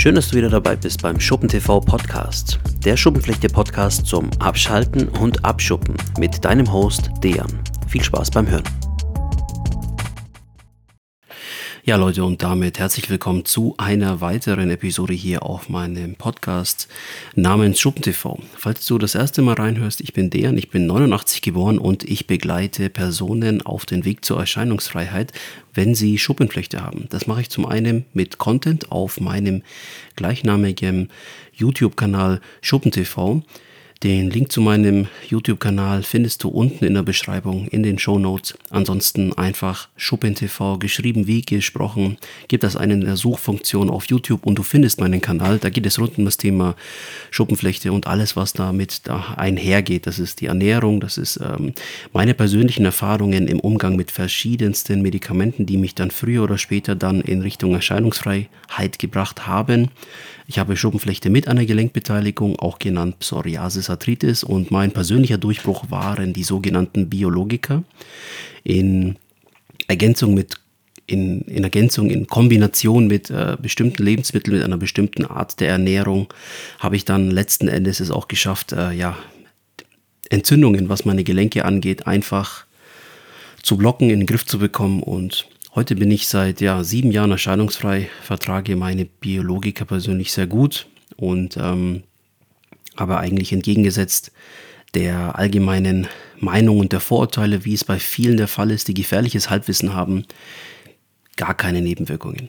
Schön, dass du wieder dabei bist beim Schuppen TV Podcast. Der Schuppenflechte Podcast zum Abschalten und Abschuppen mit deinem Host Dejan. Viel Spaß beim Hören. Ja, Leute, und damit herzlich willkommen zu einer weiteren Episode hier auf meinem Podcast namens Schuppen TV. Falls du das erste Mal reinhörst, ich bin Dejan, ich bin 89 geboren und ich begleite Personen auf den Weg zur Erscheinungsfreiheit, wenn sie Schuppenflechte haben. Das mache ich zum einen mit Content auf meinem gleichnamigen YouTube-Kanal Schuppen TV. Den Link zu meinem YouTube-Kanal findest du unten in der Beschreibung, in den Show Notes. Ansonsten einfach SchuppenTV, geschrieben wie gesprochen. Gib das ein in der Suchfunktion auf YouTube und du findest meinen Kanal. Da geht es rund um das Thema Schuppenflechte und alles, was damit da einhergeht. Das ist die Ernährung, das ist ähm, meine persönlichen Erfahrungen im Umgang mit verschiedensten Medikamenten, die mich dann früher oder später dann in Richtung Erscheinungsfreiheit gebracht haben. Ich habe Schuppenflechte mit einer Gelenkbeteiligung, auch genannt Psoriasis Arthritis. Und mein persönlicher Durchbruch waren die sogenannten Biologika. In Ergänzung mit in, in, Ergänzung, in Kombination mit äh, bestimmten Lebensmitteln, mit einer bestimmten Art der Ernährung, habe ich dann letzten Endes es auch geschafft, äh, ja, Entzündungen, was meine Gelenke angeht, einfach zu blocken, in den Griff zu bekommen und Heute bin ich seit ja, sieben Jahren erscheinungsfrei, vertrage meine Biologiker persönlich sehr gut und ähm, aber eigentlich entgegengesetzt der allgemeinen Meinung und der Vorurteile, wie es bei vielen der Fall ist, die gefährliches Halbwissen haben, gar keine Nebenwirkungen.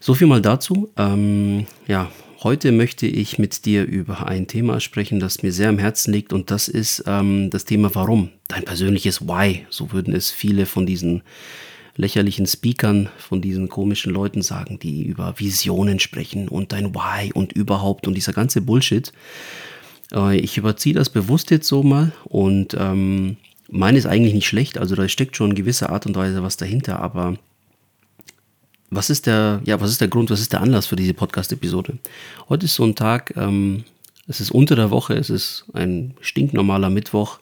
So viel mal dazu. Ähm, ja, heute möchte ich mit dir über ein Thema sprechen, das mir sehr am Herzen liegt und das ist ähm, das Thema Warum. Dein persönliches Why, so würden es viele von diesen lächerlichen Speakern, von diesen komischen Leuten sagen, die über Visionen sprechen und dein Why und überhaupt und dieser ganze Bullshit. Äh, ich überziehe das bewusst jetzt so mal und ähm, meine ist eigentlich nicht schlecht, also da steckt schon in gewisser Art und Weise was dahinter, aber was ist der, ja, was ist der Grund, was ist der Anlass für diese Podcast-Episode? Heute ist so ein Tag, ähm, es ist unter der Woche, es ist ein stinknormaler Mittwoch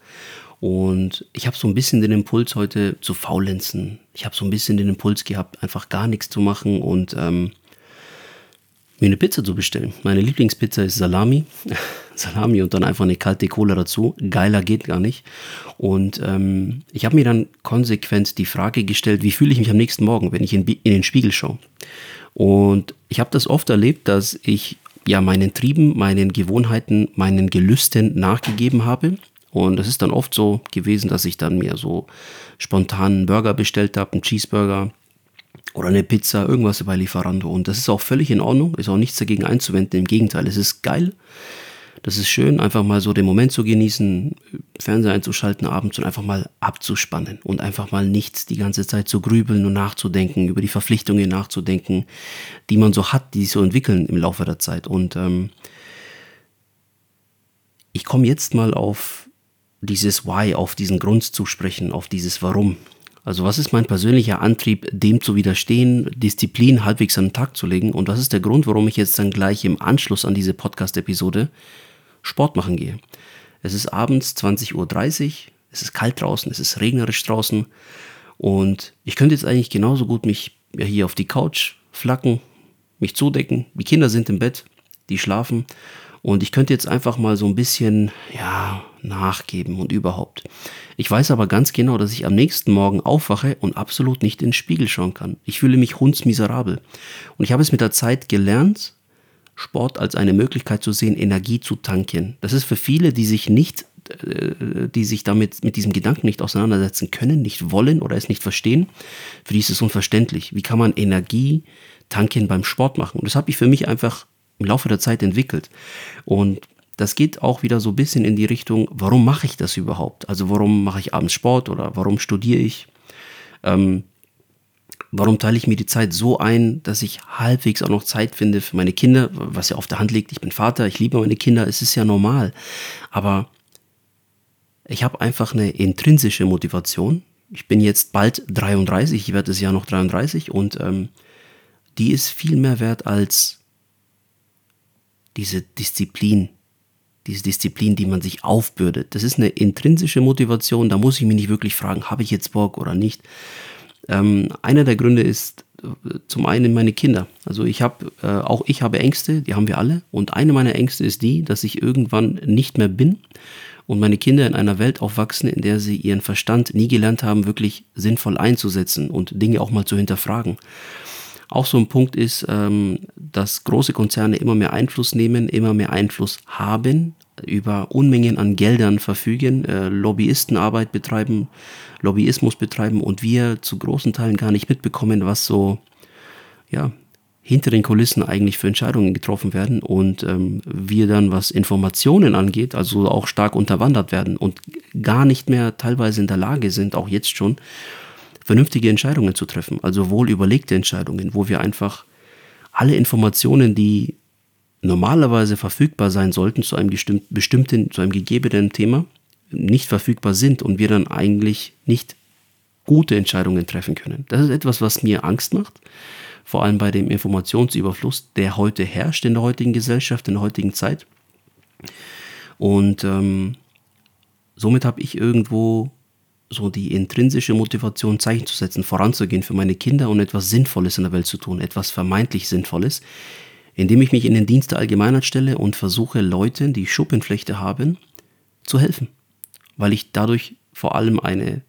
und ich habe so ein bisschen den Impuls heute zu faulenzen. Ich habe so ein bisschen den Impuls gehabt, einfach gar nichts zu machen und ähm, mir eine Pizza zu bestellen. Meine Lieblingspizza ist Salami. Salami und dann einfach eine kalte Cola dazu. Geiler geht gar nicht. Und ähm, ich habe mir dann konsequent die Frage gestellt, wie fühle ich mich am nächsten Morgen, wenn ich in, in den Spiegel schaue. Und ich habe das oft erlebt, dass ich ja meinen Trieben, meinen Gewohnheiten, meinen Gelüsten nachgegeben habe und es ist dann oft so gewesen, dass ich dann mir so spontan einen Burger bestellt habe, einen Cheeseburger oder eine Pizza, irgendwas bei Lieferando. Und das ist auch völlig in Ordnung, ist auch nichts dagegen einzuwenden. Im Gegenteil, es ist geil. Das ist schön, einfach mal so den Moment zu genießen, Fernseher einzuschalten abends und einfach mal abzuspannen und einfach mal nichts die ganze Zeit zu grübeln und nachzudenken, über die Verpflichtungen nachzudenken, die man so hat, die sich so entwickeln im Laufe der Zeit. Und ähm, ich komme jetzt mal auf dieses Why, auf diesen Grund zu sprechen, auf dieses Warum. Also was ist mein persönlicher Antrieb, dem zu widerstehen, Disziplin halbwegs an den Tag zu legen? Und was ist der Grund, warum ich jetzt dann gleich im Anschluss an diese Podcast-Episode Sport machen gehe? Es ist abends 20.30 Uhr, es ist kalt draußen, es ist regnerisch draußen und ich könnte jetzt eigentlich genauso gut mich hier auf die Couch flacken, mich zudecken. Die Kinder sind im Bett, die schlafen und ich könnte jetzt einfach mal so ein bisschen, ja, nachgeben und überhaupt. Ich weiß aber ganz genau, dass ich am nächsten Morgen aufwache und absolut nicht in den Spiegel schauen kann. Ich fühle mich hundsmiserabel. Und ich habe es mit der Zeit gelernt, Sport als eine Möglichkeit zu sehen, Energie zu tanken. Das ist für viele, die sich nicht, äh, die sich damit mit diesem Gedanken nicht auseinandersetzen können, nicht wollen oder es nicht verstehen, für die ist es unverständlich. Wie kann man Energie tanken beim Sport machen? Und das habe ich für mich einfach im Laufe der Zeit entwickelt. Und das geht auch wieder so ein bisschen in die Richtung, warum mache ich das überhaupt? Also warum mache ich abends Sport oder warum studiere ich? Ähm, warum teile ich mir die Zeit so ein, dass ich halbwegs auch noch Zeit finde für meine Kinder, was ja auf der Hand liegt. Ich bin Vater, ich liebe meine Kinder, es ist ja normal. Aber ich habe einfach eine intrinsische Motivation. Ich bin jetzt bald 33, ich werde das Jahr noch 33 und ähm, die ist viel mehr wert als diese Disziplin, diese Disziplin, die man sich aufbürdet. Das ist eine intrinsische Motivation, da muss ich mich nicht wirklich fragen, habe ich jetzt Bock oder nicht. Ähm, einer der Gründe ist, zum einen meine Kinder. Also ich habe, äh, auch ich habe Ängste, die haben wir alle. Und eine meiner Ängste ist die, dass ich irgendwann nicht mehr bin und meine Kinder in einer Welt aufwachsen, in der sie ihren Verstand nie gelernt haben, wirklich sinnvoll einzusetzen und Dinge auch mal zu hinterfragen. Auch so ein Punkt ist, ähm, dass große Konzerne immer mehr Einfluss nehmen, immer mehr Einfluss haben, über Unmengen an Geldern verfügen, äh, Lobbyistenarbeit betreiben, Lobbyismus betreiben und wir zu großen Teilen gar nicht mitbekommen, was so ja, hinter den Kulissen eigentlich für Entscheidungen getroffen werden und ähm, wir dann, was Informationen angeht, also auch stark unterwandert werden und gar nicht mehr teilweise in der Lage sind, auch jetzt schon, vernünftige Entscheidungen zu treffen, also wohl überlegte Entscheidungen, wo wir einfach alle Informationen, die normalerweise verfügbar sein sollten zu einem bestimmten, zu einem gegebenen Thema, nicht verfügbar sind und wir dann eigentlich nicht gute Entscheidungen treffen können. Das ist etwas, was mir Angst macht vor allem bei dem Informationsüberfluss, der heute herrscht in der heutigen Gesellschaft, in der heutigen Zeit. Und ähm, somit habe ich irgendwo so die intrinsische Motivation, Zeichen zu setzen, voranzugehen für meine Kinder und etwas Sinnvolles in der Welt zu tun, etwas vermeintlich Sinnvolles, indem ich mich in den Dienst der Allgemeinheit stelle und versuche, Leuten, die Schuppenflechte haben, zu helfen. Weil ich dadurch vor allem eine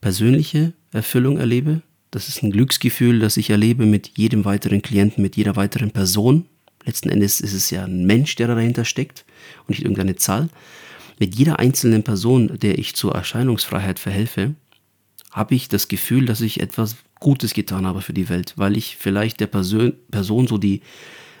persönliche Erfüllung erlebe, das ist ein Glücksgefühl, das ich erlebe mit jedem weiteren Klienten, mit jeder weiteren Person. Letzten Endes ist es ja ein Mensch, der dahinter steckt und nicht irgendeine Zahl. Mit jeder einzelnen Person, der ich zur Erscheinungsfreiheit verhelfe, habe ich das Gefühl, dass ich etwas Gutes getan habe für die Welt, weil ich vielleicht der Person, Person so die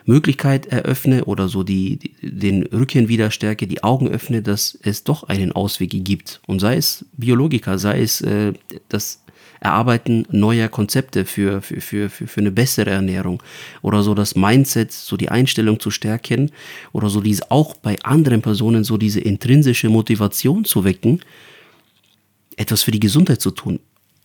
Möglichkeit eröffne oder so die, den Rücken wieder stärke, die Augen öffne, dass es doch einen Ausweg gibt. Und sei es Biologiker, sei es äh, das Erarbeiten neuer Konzepte für, für, für, für, für eine bessere Ernährung oder so das Mindset, so die Einstellung zu stärken oder so diese auch bei anderen Personen so diese intrinsische Motivation zu wecken, etwas für die Gesundheit zu tun.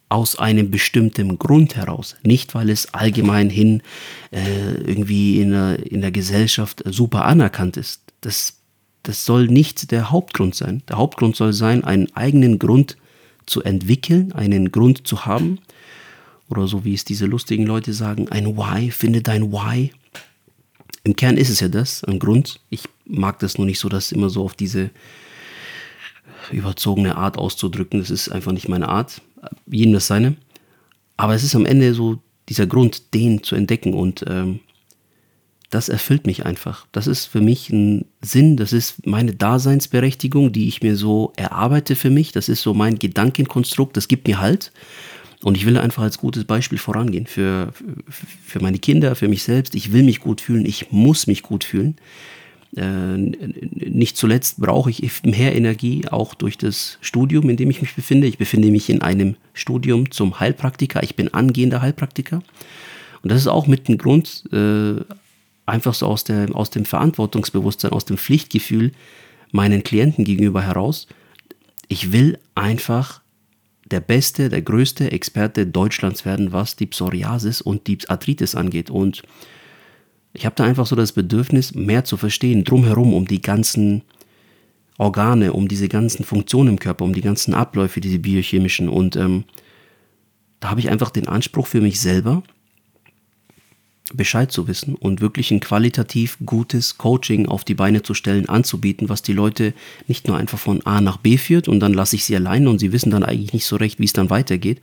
Aus einem bestimmten Grund heraus. Nicht, weil es allgemein hin äh, irgendwie in der, in der Gesellschaft super anerkannt ist. Das, das soll nicht der Hauptgrund sein. Der Hauptgrund soll sein, einen eigenen Grund zu entwickeln, einen Grund zu haben. Oder so wie es diese lustigen Leute sagen, ein Why, finde dein Why. Im Kern ist es ja das, ein Grund. Ich mag das nur nicht so, das immer so auf diese überzogene Art auszudrücken. Das ist einfach nicht meine Art. Jedem das seine. Aber es ist am Ende so dieser Grund, den zu entdecken und ähm, das erfüllt mich einfach. Das ist für mich ein Sinn, das ist meine Daseinsberechtigung, die ich mir so erarbeite für mich. Das ist so mein Gedankenkonstrukt, das gibt mir Halt. Und ich will einfach als gutes Beispiel vorangehen für, für meine Kinder, für mich selbst. Ich will mich gut fühlen, ich muss mich gut fühlen. Äh, nicht zuletzt brauche ich mehr Energie, auch durch das Studium, in dem ich mich befinde. Ich befinde mich in einem Studium zum Heilpraktiker. Ich bin angehender Heilpraktiker. Und das ist auch mit ein Grund, äh, einfach so aus, der, aus dem Verantwortungsbewusstsein, aus dem Pflichtgefühl meinen Klienten gegenüber heraus. Ich will einfach der beste, der größte Experte Deutschlands werden, was die Psoriasis und die Arthritis angeht. Und ich habe da einfach so das Bedürfnis, mehr zu verstehen, drumherum, um die ganzen Organe, um diese ganzen Funktionen im Körper, um die ganzen Abläufe, diese biochemischen. Und ähm, da habe ich einfach den Anspruch für mich selber, Bescheid zu wissen und wirklich ein qualitativ gutes Coaching auf die Beine zu stellen, anzubieten, was die Leute nicht nur einfach von A nach B führt und dann lasse ich sie allein und sie wissen dann eigentlich nicht so recht, wie es dann weitergeht,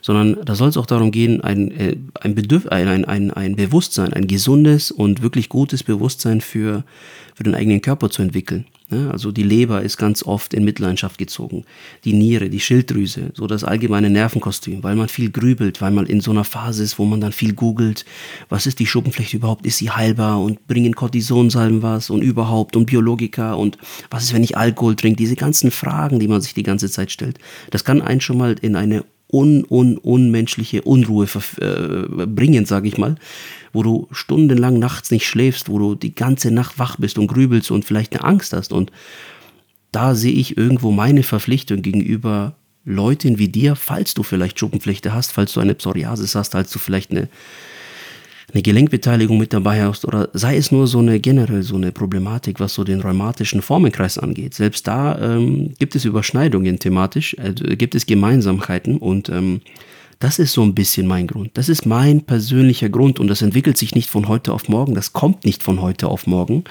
sondern da soll es auch darum gehen, ein, äh, ein, Bedürf ein, ein, ein Bewusstsein, ein gesundes und wirklich gutes Bewusstsein für, für den eigenen Körper zu entwickeln. Also die Leber ist ganz oft in Mitleidenschaft gezogen, die Niere, die Schilddrüse, so das allgemeine Nervenkostüm, weil man viel grübelt, weil man in so einer Phase ist, wo man dann viel googelt, was ist die Schuppenflechte überhaupt, ist sie heilbar und bringen Cortisonsalben was und überhaupt und Biologika und was ist, wenn ich Alkohol trinke, diese ganzen Fragen, die man sich die ganze Zeit stellt, das kann einen schon mal in eine un, un, unmenschliche Unruhe äh, bringen, sage ich mal, wo du stundenlang nachts nicht schläfst, wo du die ganze Nacht wach bist und grübelst und vielleicht eine Angst hast. Und da sehe ich irgendwo meine Verpflichtung gegenüber Leuten wie dir, falls du vielleicht Schuppenflechte hast, falls du eine Psoriasis hast, falls du vielleicht eine eine Gelenkbeteiligung mit dabei hast oder sei es nur so eine generell so eine Problematik, was so den rheumatischen Formenkreis angeht. Selbst da ähm, gibt es Überschneidungen thematisch, äh, gibt es Gemeinsamkeiten und ähm, Das ist so ein bisschen mein Grund. Das ist mein persönlicher Grund und das entwickelt sich nicht von heute auf morgen. Das kommt nicht von heute auf morgen.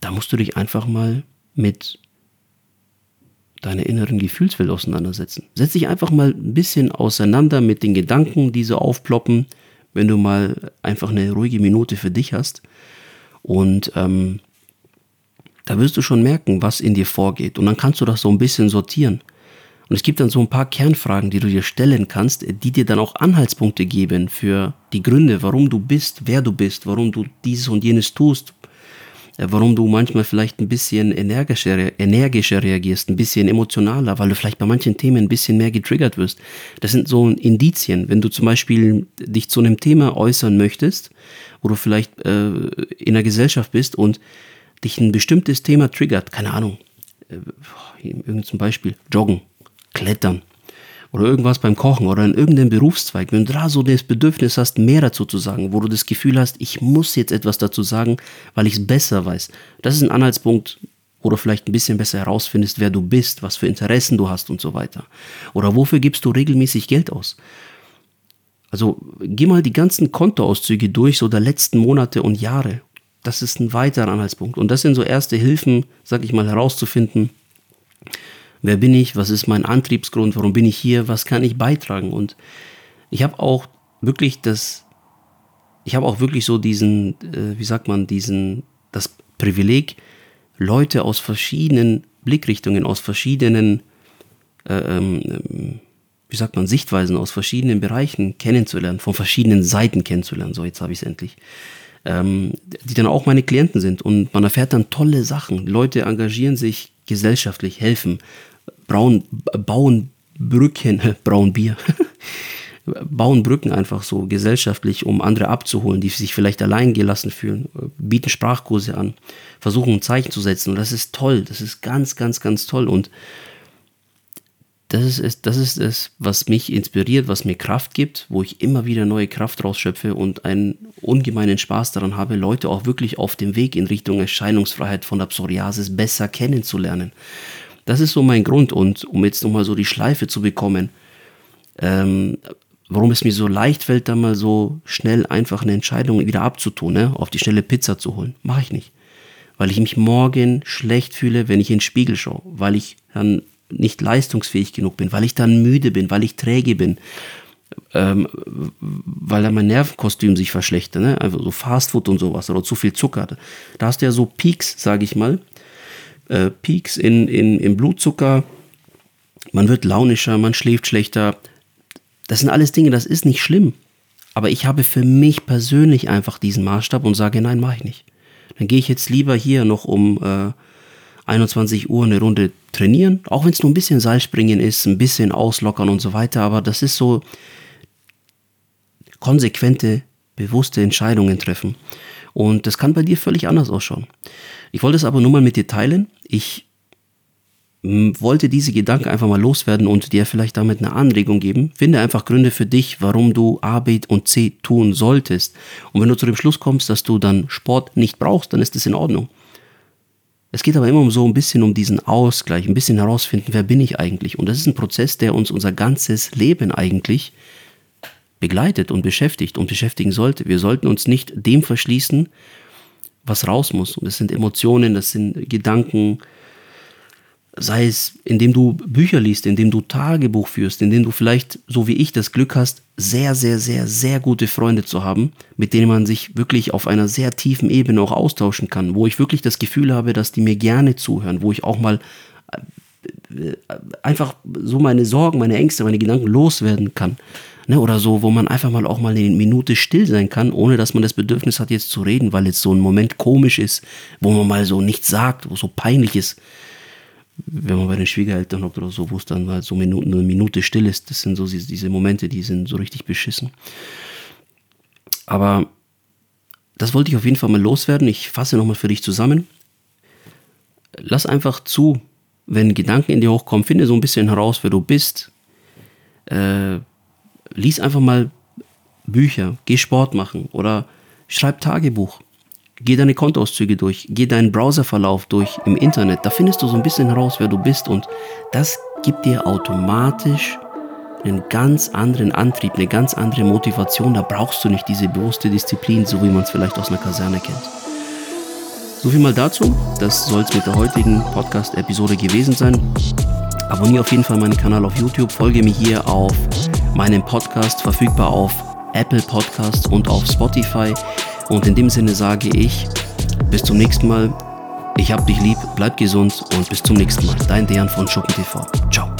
Da musst du dich einfach mal mit deiner inneren Gefühlswelt auseinandersetzen. Setz dich einfach mal ein bisschen auseinander mit den Gedanken, die so aufploppen, wenn du mal einfach eine ruhige Minute für dich hast. Und ähm, da wirst du schon merken, was in dir vorgeht. Und dann kannst du das so ein bisschen sortieren. Und es gibt dann so ein paar Kernfragen, die du dir stellen kannst, die dir dann auch Anhaltspunkte geben für die Gründe, warum du bist, wer du bist, warum du dieses und jenes tust, warum du manchmal vielleicht ein bisschen energischer, energischer reagierst, ein bisschen emotionaler, weil du vielleicht bei manchen Themen ein bisschen mehr getriggert wirst. Das sind so Indizien. Wenn du zum Beispiel dich zu einem Thema äußern möchtest, wo du vielleicht äh, in der Gesellschaft bist und dich ein bestimmtes Thema triggert, keine Ahnung, äh, irgendein Beispiel, Joggen, Klettern oder irgendwas beim Kochen oder in irgendeinem Berufszweig, wenn du da so das Bedürfnis hast, mehr dazu zu sagen, wo du das Gefühl hast, ich muss jetzt etwas dazu sagen, weil ich es besser weiß, das ist ein Anhaltspunkt, wo du vielleicht ein bisschen besser herausfindest, wer du bist, was für Interessen du hast und so weiter. Oder wofür gibst du regelmäßig Geld aus? Also geh mal die ganzen Kontoauszüge durch, so der letzten Monate und Jahre das ist ein weiterer Anhaltspunkt. Und das sind so erste Hilfen, sag ich mal, herauszufinden, wer bin ich, was ist mein Antriebsgrund, warum bin ich hier, was kann ich beitragen. Und ich habe auch wirklich das, ich habe auch wirklich so diesen, äh, wie sagt man, diesen, das Privileg, Leute aus verschiedenen Blickrichtungen, aus verschiedenen, äh, ähm, wie sagt man, Sichtweisen, aus verschiedenen Bereichen kennenzulernen, von verschiedenen Seiten kennenzulernen. So, jetzt habe ich es endlich ähm, die dann auch meine Klienten sind. Und man erfährt dann tolle Sachen. Leute engagieren sich gesellschaftlich, helfen, brauen, bauen Brücken, brauen Bier, bauen Brücken einfach so gesellschaftlich, um andere abzuholen, die sich vielleicht allein gelassen fühlen, bieten Sprachkurse an, versuchen ein Zeichen zu setzen. Und das ist toll, das ist ganz, ganz, ganz toll. Und das ist, es, das ist es, was mich inspiriert, was mir Kraft gibt, wo ich immer wieder neue Kraft rausschöpfe und einen ungemeinen Spaß daran habe, Leute auch wirklich auf dem Weg in Richtung Erscheinungsfreiheit von der Psoriasis besser kennenzulernen. Das ist so mein Grund und um jetzt nochmal so die Schleife zu bekommen, ähm, warum es mir so leicht fällt, da mal so schnell einfach eine Entscheidung wieder abzutun, ne? auf die schnelle Pizza zu holen. Mache ich nicht. Weil ich mich morgen schlecht fühle, wenn ich in den Spiegel schaue, weil ich dann nicht leistungsfähig genug bin, weil ich dann müde bin, weil ich träge bin, ähm, weil dann mein Nervenkostüm sich verschlechtert, ne? einfach so Fastfood und sowas oder zu viel Zucker. Da hast du ja so Peaks, sage ich mal, äh, Peaks in, in, im Blutzucker, man wird launischer, man schläft schlechter. Das sind alles Dinge, das ist nicht schlimm. Aber ich habe für mich persönlich einfach diesen Maßstab und sage, nein, mache ich nicht. Dann gehe ich jetzt lieber hier noch um äh, 21 Uhr eine Runde trainieren, auch wenn es nur ein bisschen Seilspringen ist, ein bisschen auslockern und so weiter, aber das ist so konsequente, bewusste Entscheidungen treffen. Und das kann bei dir völlig anders ausschauen. Ich wollte es aber nur mal mit dir teilen. Ich wollte diese Gedanken einfach mal loswerden und dir vielleicht damit eine Anregung geben. Finde einfach Gründe für dich, warum du A, B und C tun solltest. Und wenn du zu dem Schluss kommst, dass du dann Sport nicht brauchst, dann ist das in Ordnung. Es geht aber immer um so ein bisschen um diesen Ausgleich, ein bisschen herausfinden, wer bin ich eigentlich. Und das ist ein Prozess, der uns unser ganzes Leben eigentlich begleitet und beschäftigt und beschäftigen sollte. Wir sollten uns nicht dem verschließen, was raus muss. Und das sind Emotionen, das sind Gedanken, sei es indem du Bücher liest, indem du Tagebuch führst, indem du vielleicht, so wie ich, das Glück hast, sehr, sehr, sehr, sehr gute Freunde zu haben, mit denen man sich wirklich auf einer sehr tiefen Ebene auch austauschen kann, wo ich wirklich das Gefühl habe, dass die mir gerne zuhören, wo ich auch mal einfach so meine Sorgen, meine Ängste, meine Gedanken loswerden kann. Ne, oder so, wo man einfach mal auch mal eine Minute still sein kann, ohne dass man das Bedürfnis hat, jetzt zu reden, weil jetzt so ein Moment komisch ist, wo man mal so nichts sagt, wo so peinlich ist wenn man bei den Schwiegereltern hockt oder so, wo es dann mal so Minuten, eine Minute still ist, das sind so diese Momente, die sind so richtig beschissen. Aber das wollte ich auf jeden Fall mal loswerden. Ich fasse nochmal für dich zusammen. Lass einfach zu, wenn Gedanken in dir hochkommen, finde so ein bisschen heraus, wer du bist. Äh, lies einfach mal Bücher, geh Sport machen oder schreib Tagebuch. Geh deine Kontoauszüge durch, geh deinen Browserverlauf durch im Internet. Da findest du so ein bisschen heraus, wer du bist und das gibt dir automatisch einen ganz anderen Antrieb, eine ganz andere Motivation. Da brauchst du nicht diese bewusste Disziplin, so wie man es vielleicht aus einer Kaserne kennt. So viel mal dazu. Das soll es mit der heutigen Podcast-Episode gewesen sein. Abonniere auf jeden Fall meinen Kanal auf YouTube, folge mir hier auf meinem Podcast, verfügbar auf Apple Podcasts und auf Spotify. Und in dem Sinne sage ich, bis zum nächsten Mal. Ich hab dich lieb, bleib gesund und bis zum nächsten Mal. Dein Dejan von Schuppen TV. Ciao.